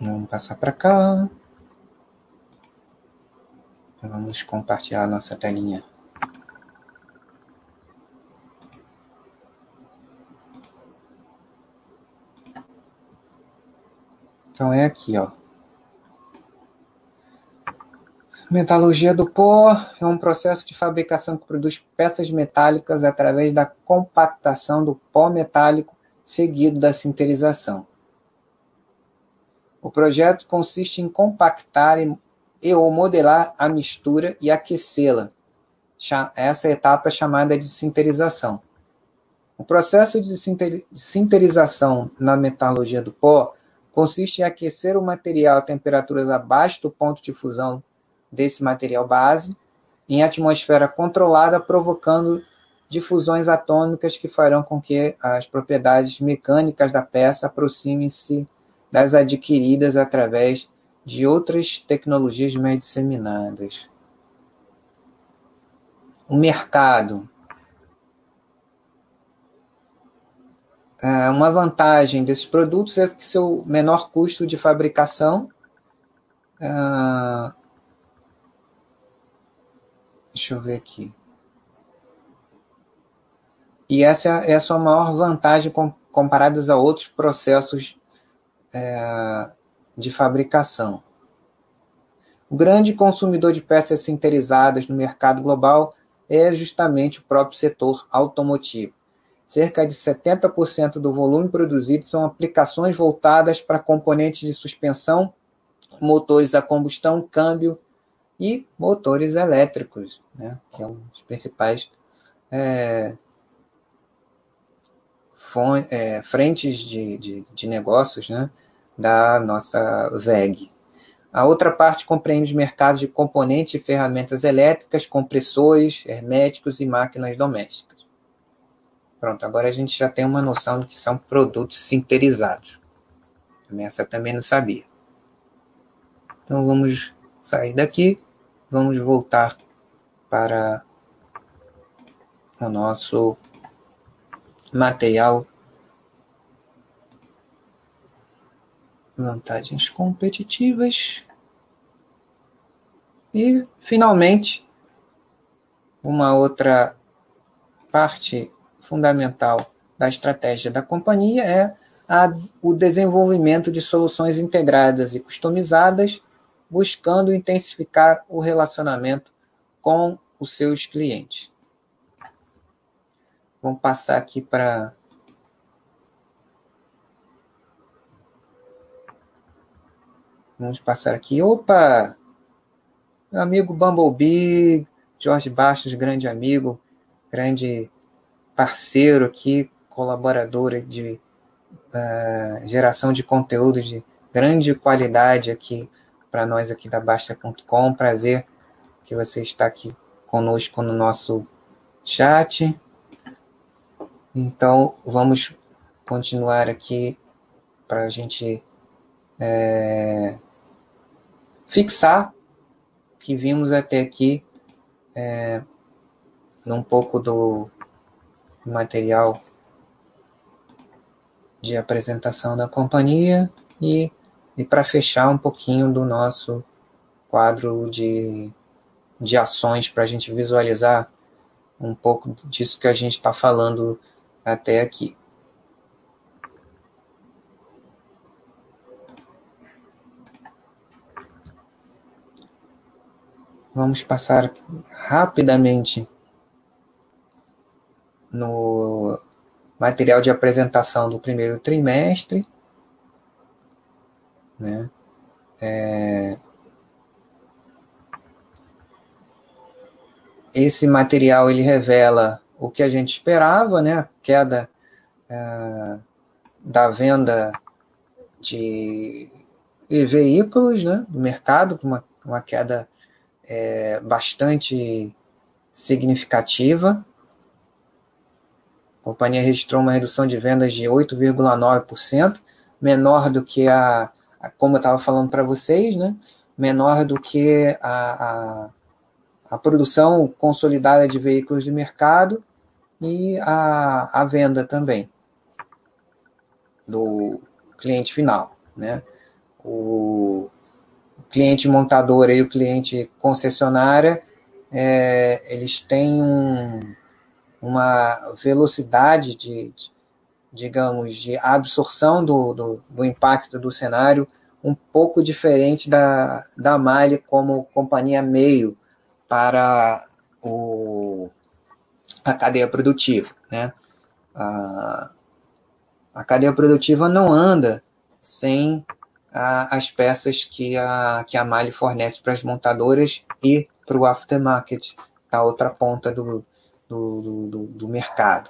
Vamos passar para cá. Vamos compartilhar nossa telinha. Então é aqui, ó. Metalurgia do pó é um processo de fabricação que produz peças metálicas através da compactação do pó metálico seguido da sinterização. O projeto consiste em compactar e ou modelar a mistura e aquecê-la. Essa etapa é chamada de sinterização. O processo de sinterização na metalurgia do pó consiste em aquecer o material a temperaturas abaixo do ponto de fusão desse material base em atmosfera controlada, provocando difusões atômicas que farão com que as propriedades mecânicas da peça aproximem-se das adquiridas através de outras tecnologias mais disseminadas. O mercado. É, uma vantagem desses produtos é que seu menor custo de fabricação. Uh, deixa eu ver aqui. E essa é a sua maior vantagem com, comparadas a outros processos é, de fabricação. O grande consumidor de peças sinterizadas no mercado global é justamente o próprio setor automotivo. Cerca de 70% do volume produzido são aplicações voltadas para componentes de suspensão, motores a combustão, câmbio e motores elétricos, né, que é um dos principais é, é, frentes de, de, de negócios né, da nossa VEG. A outra parte compreende os mercados de componentes e ferramentas elétricas, compressores, herméticos e máquinas domésticas. Pronto, agora a gente já tem uma noção do que são produtos sinterizados. Essa também não sabia. Então vamos sair daqui, vamos voltar para o nosso material vantagens competitivas. E, finalmente, uma outra parte fundamental da estratégia da companhia é a, o desenvolvimento de soluções integradas e customizadas, buscando intensificar o relacionamento com os seus clientes. Vamos passar aqui para Vamos passar aqui. Opa! Meu amigo Bumblebee, Jorge Bastos, grande amigo, grande parceiro aqui, colaborador de uh, geração de conteúdo de grande qualidade aqui para nós aqui da Basta.com. Prazer que você está aqui conosco no nosso chat. Então, vamos continuar aqui para a gente é, fixar o que vimos até aqui é, num pouco do material de apresentação da companhia e, e para fechar um pouquinho do nosso quadro de, de ações para a gente visualizar um pouco disso que a gente está falando até aqui. Vamos passar rapidamente no material de apresentação do primeiro trimestre. Né? É... Esse material ele revela o que a gente esperava, né? a queda é, da venda de veículos né? do mercado, uma, uma queda é, bastante significativa. A companhia registrou uma redução de vendas de 8,9%, menor do que a, a como eu estava falando para vocês, né? menor do que a, a, a, produção consolidada de veículos de mercado e a, a venda também do cliente final. Né? O, cliente montadora e o cliente concessionária, é, eles têm um, uma velocidade de, de, digamos, de absorção do, do, do, impacto do cenário um pouco diferente da, da Mali como companhia meio para o, a cadeia produtiva. Né? A, a cadeia produtiva não anda sem a, as peças que a, que a Mali fornece para as montadoras e para o aftermarket, da outra ponta do, do, do, do mercado.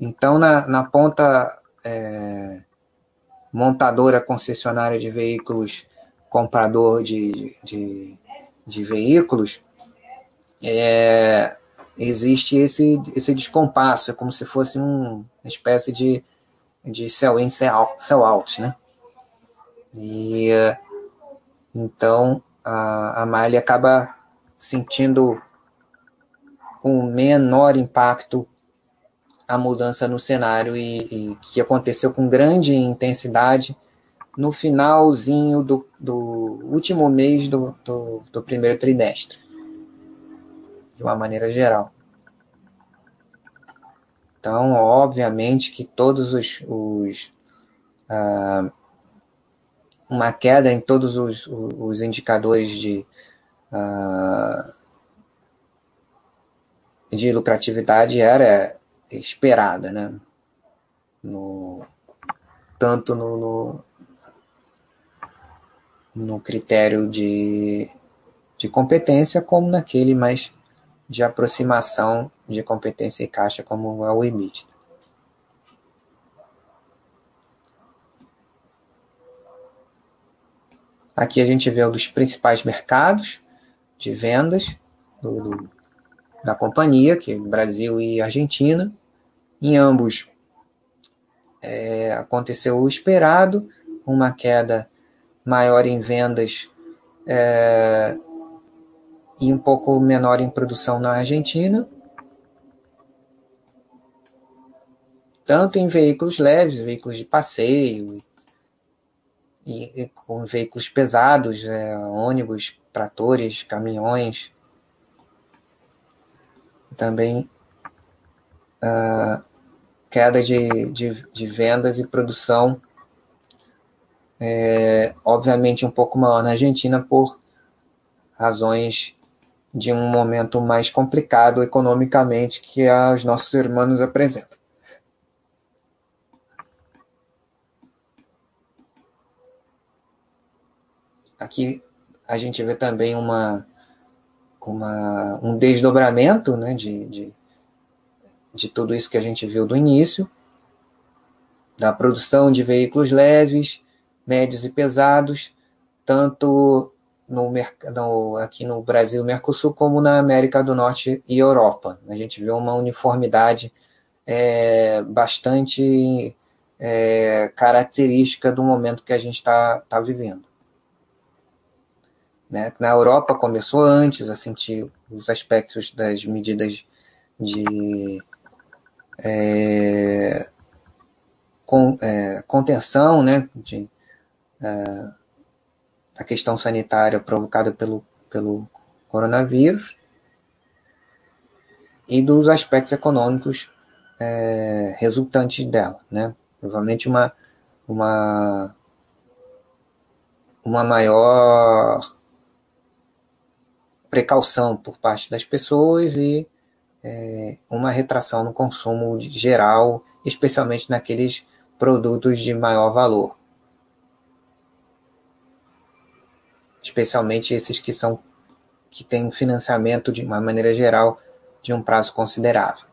Então, na, na ponta é, montadora concessionária de veículos, comprador de, de, de veículos, é, existe esse, esse descompasso, é como se fosse um, uma espécie de, de sell-in, sell-out, né? E então a, a acaba sentindo com menor impacto a mudança no cenário e, e, que aconteceu com grande intensidade no finalzinho do, do último mês do, do, do, primeiro trimestre, de uma maneira geral. Então, obviamente que todos os, os ah, uma queda em todos os, os indicadores de, uh, de lucratividade era esperada, né? No, tanto no, no, no critério de, de competência como naquele mais de aproximação de competência e caixa como é o EBIT. Aqui a gente vê um dos principais mercados de vendas do, do, da companhia, que é Brasil e Argentina. Em ambos é, aconteceu o esperado, uma queda maior em vendas é, e um pouco menor em produção na Argentina. Tanto em veículos leves, veículos de passeio e, e com veículos pesados, é, ônibus, tratores, caminhões. Também uh, queda de, de, de, vendas e produção, é, obviamente um pouco maior na Argentina por razões de um momento mais complicado economicamente que os nossos irmãos apresentam. Aqui a gente vê também uma, uma, um desdobramento né, de, de, de tudo isso que a gente viu do início, da produção de veículos leves, médios e pesados, tanto no, no, aqui no Brasil Mercosul, como na América do Norte e Europa. A gente vê uma uniformidade é, bastante é, característica do momento que a gente está tá vivendo. Né? Na Europa começou antes a sentir os aspectos das medidas de é, com, é, contenção né? de, é, a questão sanitária provocada pelo, pelo coronavírus. e dos aspectos econômicos é, resultantes dela, né? Provavelmente uma, uma, uma maior precaução por parte das pessoas e é, uma retração no consumo geral, especialmente naqueles produtos de maior valor. Especialmente esses que são que têm financiamento de uma maneira geral de um prazo considerável.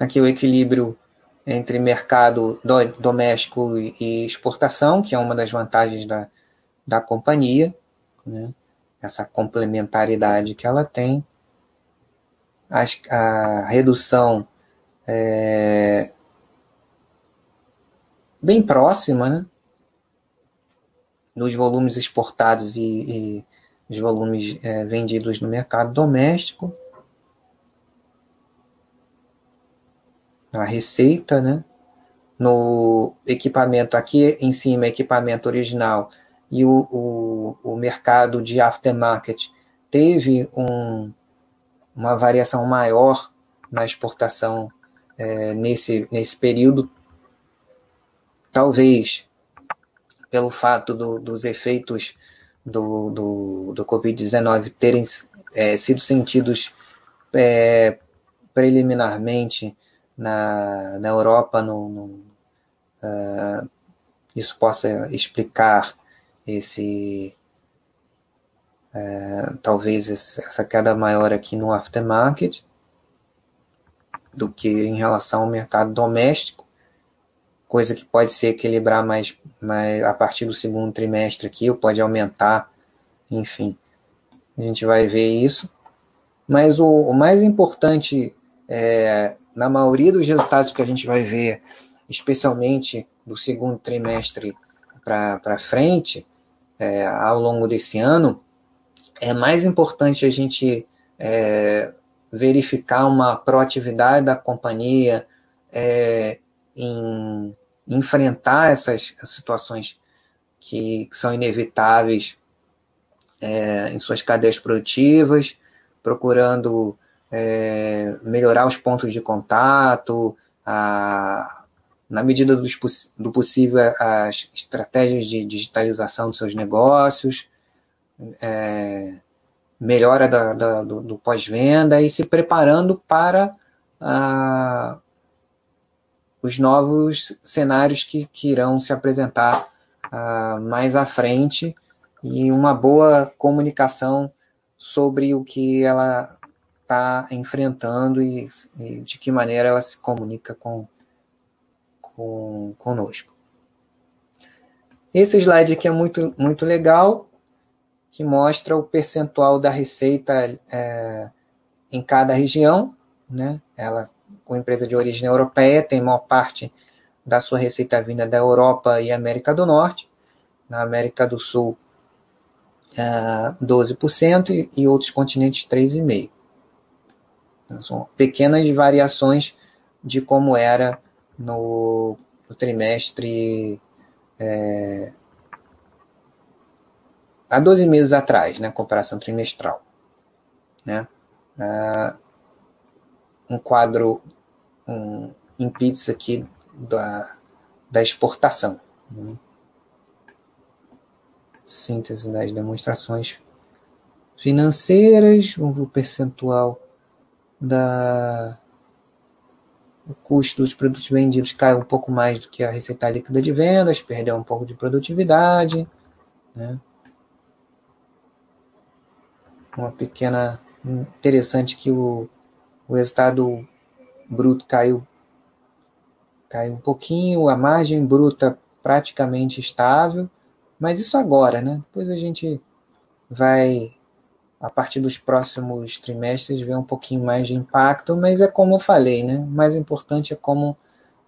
Aqui o equilíbrio entre mercado do, doméstico e exportação, que é uma das vantagens da, da companhia, né? essa complementaridade que ela tem, a, redução é, bem próxima né? nos volumes exportados e, e os volumes é, vendidos no mercado doméstico, a receita, né? No equipamento aqui em cima, equipamento original e o, o, o mercado de aftermarket teve um, uma variação maior na exportação é, nesse, nesse período, talvez pelo fato do, dos efeitos do, do, do Covid-19 terem é, sido sentidos é, preliminarmente na, na Europa no, no uh, isso possa explicar esse uh, talvez essa queda maior aqui no aftermarket do que em relação ao mercado doméstico, coisa que pode se equilibrar mais, mais a partir do segundo trimestre aqui, ou pode aumentar, enfim, a gente vai ver isso. Mas o, o mais importante é, na maioria dos resultados que a gente vai ver, especialmente do segundo trimestre para frente, é, ao longo desse ano, é mais importante a gente é, verificar uma proatividade da companhia é, em enfrentar essas situações que, que são inevitáveis é, em suas cadeias produtivas, procurando é, melhorar os pontos de contato, a, na medida do, do possível, as estratégias de digitalização dos seus negócios, é, melhora da, da, do, do pós-venda e se preparando para a, os novos cenários que, que irão se apresentar a, mais à frente e uma boa comunicação sobre o que ela está enfrentando e, e, de que maneira ela se comunica com, com conosco. Esse slide aqui é muito, muito legal, que mostra o percentual da receita é, em cada região. Né? Ela, com empresa de origem europeia, tem maior parte da sua receita vinda da Europa e América do Norte. Na América do Sul, é, 12% e, e outros continentes 3,5%. São pequenas variações de como era no, no trimestre é, há 12 meses atrás, né, comparação trimestral. Né? Ah, um quadro um, em pizza aqui da, da exportação. Né? Síntese das demonstrações financeiras, o percentual da o custo dos produtos vendidos caiu um pouco mais do que a receita líquida de vendas, perdeu um pouco de produtividade, né? Uma pequena interessante que o, o resultado bruto caiu caiu um pouquinho, a margem bruta praticamente estável, mas isso agora, né? Depois a gente vai a partir dos próximos trimestres ver um pouquinho mais de impacto, mas é como eu falei, né? O mais importante é como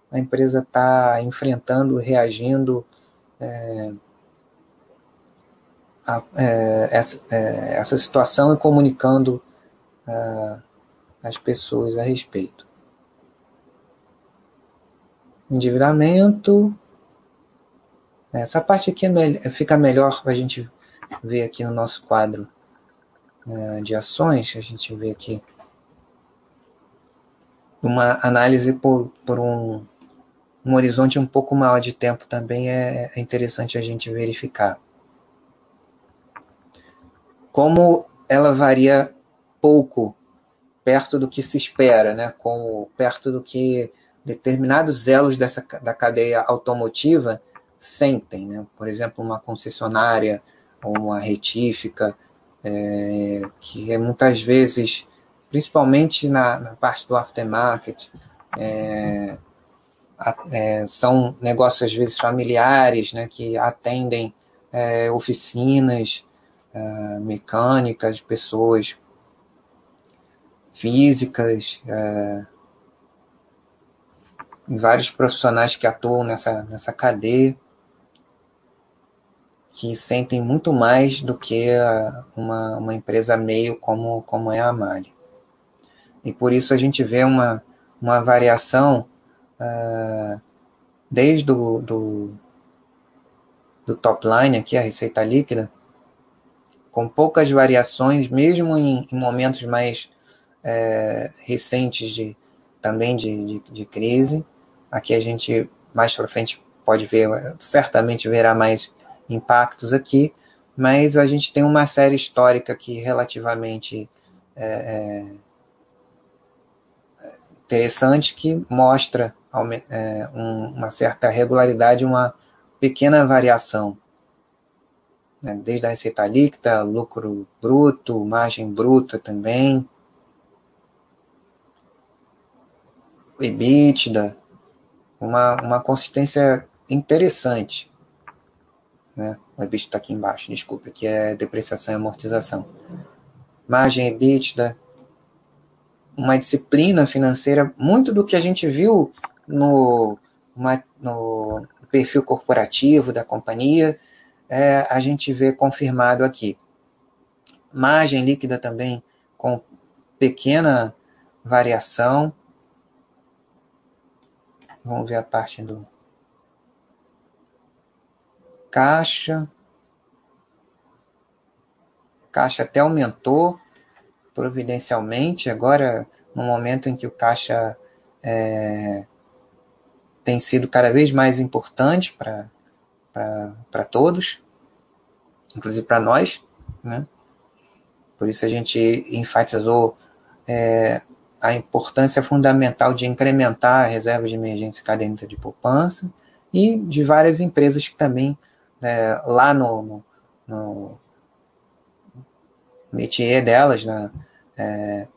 a empresa está enfrentando, reagindo é, a, é, essa, é, essa, situação e comunicando é, as pessoas a respeito. Endividamento, Essa parte aqui é fica melhor para a gente ver aqui no nosso quadro é, de ações. A gente vê aqui uma análise por, por um, um horizonte um pouco maior de tempo também é, é interessante a gente verificar. Como ela varia pouco perto do que se espera, né? Como perto do que determinados elos dessa da cadeia automotiva sentem, né? Por exemplo, uma concessionária ou uma retífica, é, que é muitas vezes, principalmente na, na parte do aftermarket, é, é, são negócios às vezes familiares, né? Que atendem é, oficinas é, mecânicas, pessoas físicas, é, vários profissionais que atuam nessa, nessa cadeia que sentem muito mais do que uma, uma empresa meio como, como é a Mali. E por isso a gente vê uma, uma variação uh, desde do, do, do top line aqui, a receita líquida, com poucas variações, mesmo em, em momentos mais é, recentes de, também de, de, de, crise. Aqui a gente, mais para frente, pode ver, certamente verá mais impactos aqui, mas a gente tem uma série histórica aqui relativamente é, é, interessante que mostra é, um, uma certa regularidade, uma pequena variação. Né? Desde a receita líquida, lucro bruto, margem bruta também, EBITDA, uma, uma consistência interessante. Né? O EBITDA está aqui embaixo, desculpa, que é depreciação e amortização. Margem EBITDA, uma disciplina financeira, muito do que a gente viu no, no perfil corporativo da companhia, é, a gente vê confirmado aqui. Margem líquida também com pequena variação. Vamos ver a parte do caixa. Caixa até aumentou providencialmente, agora no momento em que o caixa é, tem sido cada vez mais importante para todos, inclusive para nós, né? Por isso a gente enfatizou é, a importância fundamental de incrementar a reserva de emergência caderneta de poupança e de várias empresas que também, é, lá no, no, no métier delas, né, é,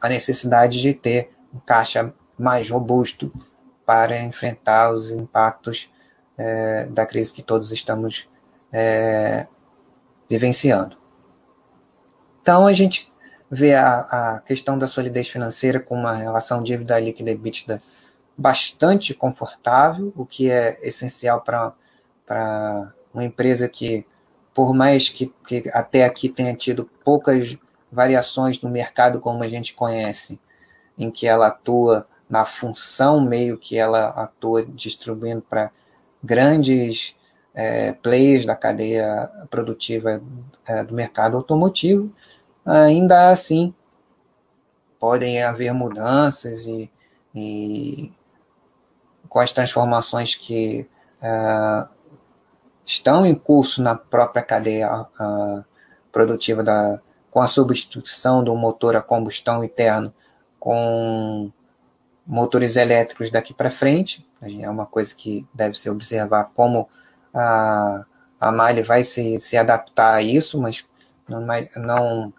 a necessidade de ter um caixa mais robusto para enfrentar os impactos é, da crise que todos estamos é, vivenciando. Então, a gente vê a, a questão da solidez financeira com uma relação dívida líquida EBITDA bastante confortável, o que é essencial para uma empresa que, por mais que, que até aqui tenha tido poucas variações no mercado como a gente conhece, em que ela atua na função meio que ela atua distribuindo para grandes é, players da cadeia produtiva é, do mercado automotivo, ainda assim podem haver mudanças e, e com as transformações que uh, estão em curso na própria cadeia uh, produtiva da, com a substituição do motor a combustão interno com motores elétricos daqui para frente. É uma coisa que deve se observar como a, a Mali vai se, se adaptar a isso, mas não, não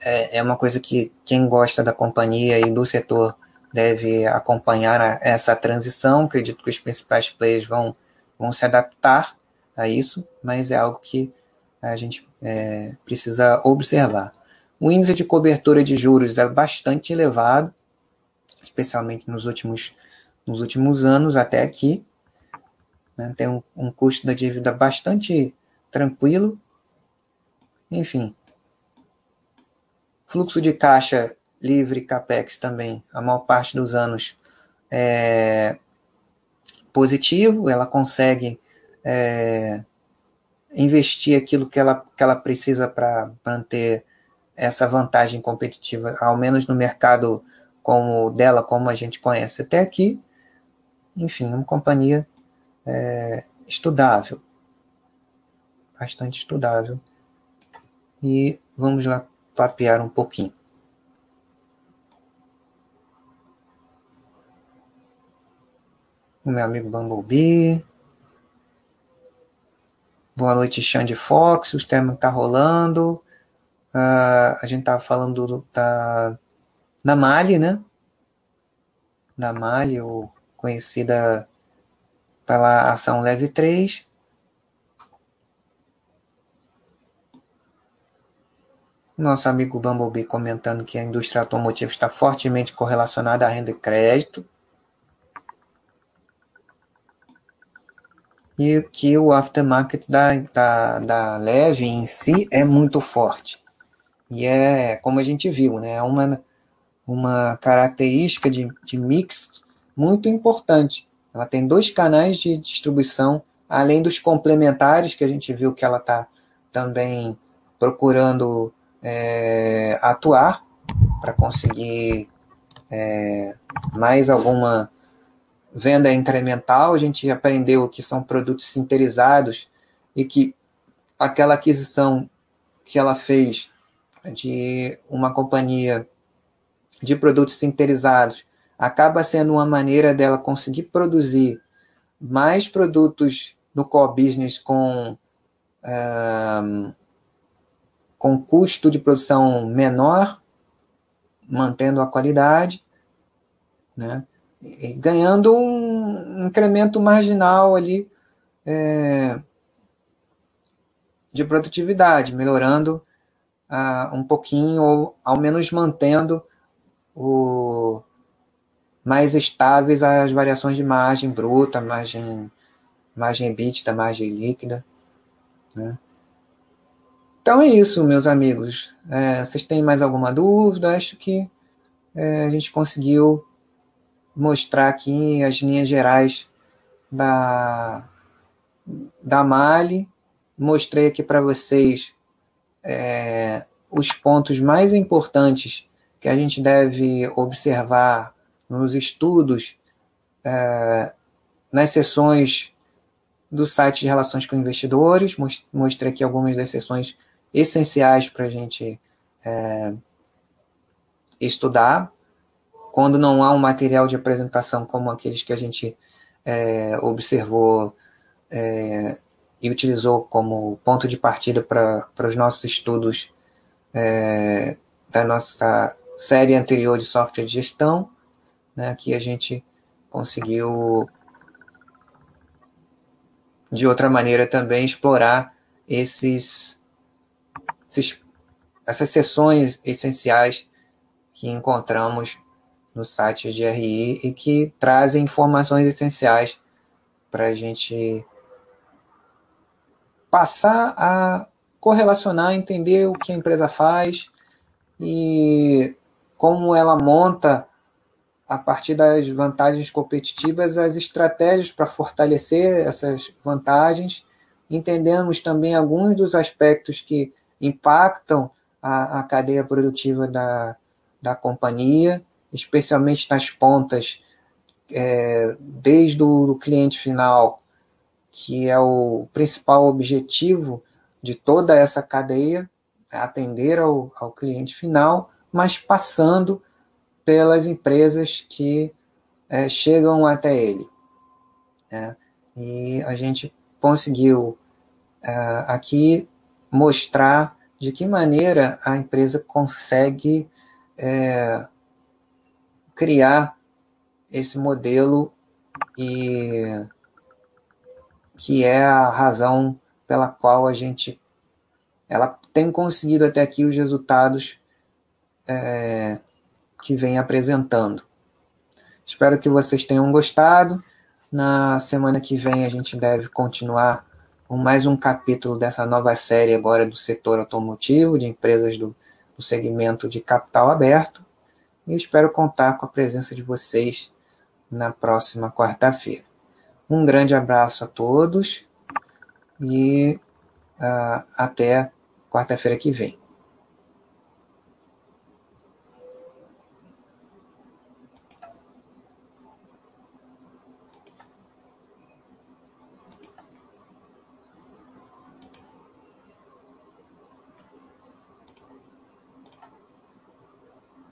é, é uma coisa que quem gosta da companhia e do setor deve acompanhar essa transição. Acredito que os principais players vão, vão se adaptar a isso, mas é algo que a gente é, precisa observar. O índice de cobertura de juros é bastante elevado, especialmente nos últimos, nos últimos anos até aqui. Né? Tem um, um custo da dívida bastante tranquilo. Enfim, Fluxo de caixa livre capex também, a maior parte dos anos é positivo, ela consegue é, investir aquilo que ela, que ela precisa para manter essa vantagem competitiva, ao menos no mercado como dela, como a gente conhece até aqui. Enfim, uma companhia é, estudável, bastante estudável. E vamos lá papear um pouquinho. O meu amigo Bumblebee. Boa noite, Xande Fox. O tema está rolando. Uh, a gente estava falando do, da, da Mali, né? Da Mali, ou conhecida pela ação Leve 3. Nosso amigo Bumblebee comentando que a indústria automotiva está fortemente correlacionada à renda e crédito. E que o aftermarket da, da, da Leve em si é muito forte. E é, como a gente viu, né, é uma, uma característica de, de mix muito importante. Ela tem dois canais de distribuição, além dos complementares, que a gente viu que ela está também procurando é, atuar para conseguir é, mais alguma venda incremental. A gente aprendeu que são produtos sinterizados e que aquela aquisição que ela fez de uma companhia de produtos sinterizados acaba sendo uma maneira dela conseguir produzir mais produtos no core business com, com custo de produção menor, mantendo a qualidade, né? Ganhando um incremento marginal ali é, de produtividade, melhorando uh, um pouquinho, ou ao menos mantendo o, mais estáveis as variações de margem bruta, margem, margem EBITDA, margem líquida. Né? Então é isso, meus amigos. É, vocês têm mais alguma dúvida? Acho que é, a gente conseguiu mostrar aqui as linhas gerais da, da Mali. Mostrei aqui para vocês é, os pontos mais importantes que a gente deve observar nos estudos, é, nas sessões do site de relações com investidores. Mostrei aqui algumas das sessões essenciais para a gente é, estudar. Quando não há um material de apresentação como aqueles que a gente é, observou é, e utilizou como ponto de partida para os nossos estudos é, da nossa série anterior de software de gestão, né, que a gente conseguiu, de outra maneira, também explorar esses, esses essas sessões essenciais que encontramos no site GRI e que trazem informações essenciais para a gente passar a correlacionar, entender o que a empresa faz e como ela monta a partir das vantagens competitivas as estratégias para fortalecer essas vantagens. Entendemos também alguns dos aspectos que impactam a, a cadeia produtiva da, da companhia, especialmente nas pontas, é, desde o cliente final que é o principal objetivo de toda essa cadeia, é atender ao, ao cliente final, mas passando pelas empresas que é, chegam até ele. Né? E a gente conseguiu é, aqui mostrar de que maneira a empresa consegue é, criar esse modelo e que é a razão pela qual a gente ela tem conseguido até aqui os resultados é, que vem apresentando. Espero que vocês tenham gostado. Na semana que vem a gente deve continuar com mais um capítulo dessa nova série agora do setor automotivo, de empresas do, do segmento de capital aberto. E espero contar com a presença de vocês na próxima quarta-feira. Um grande abraço a todos e uh, até quarta-feira que vem.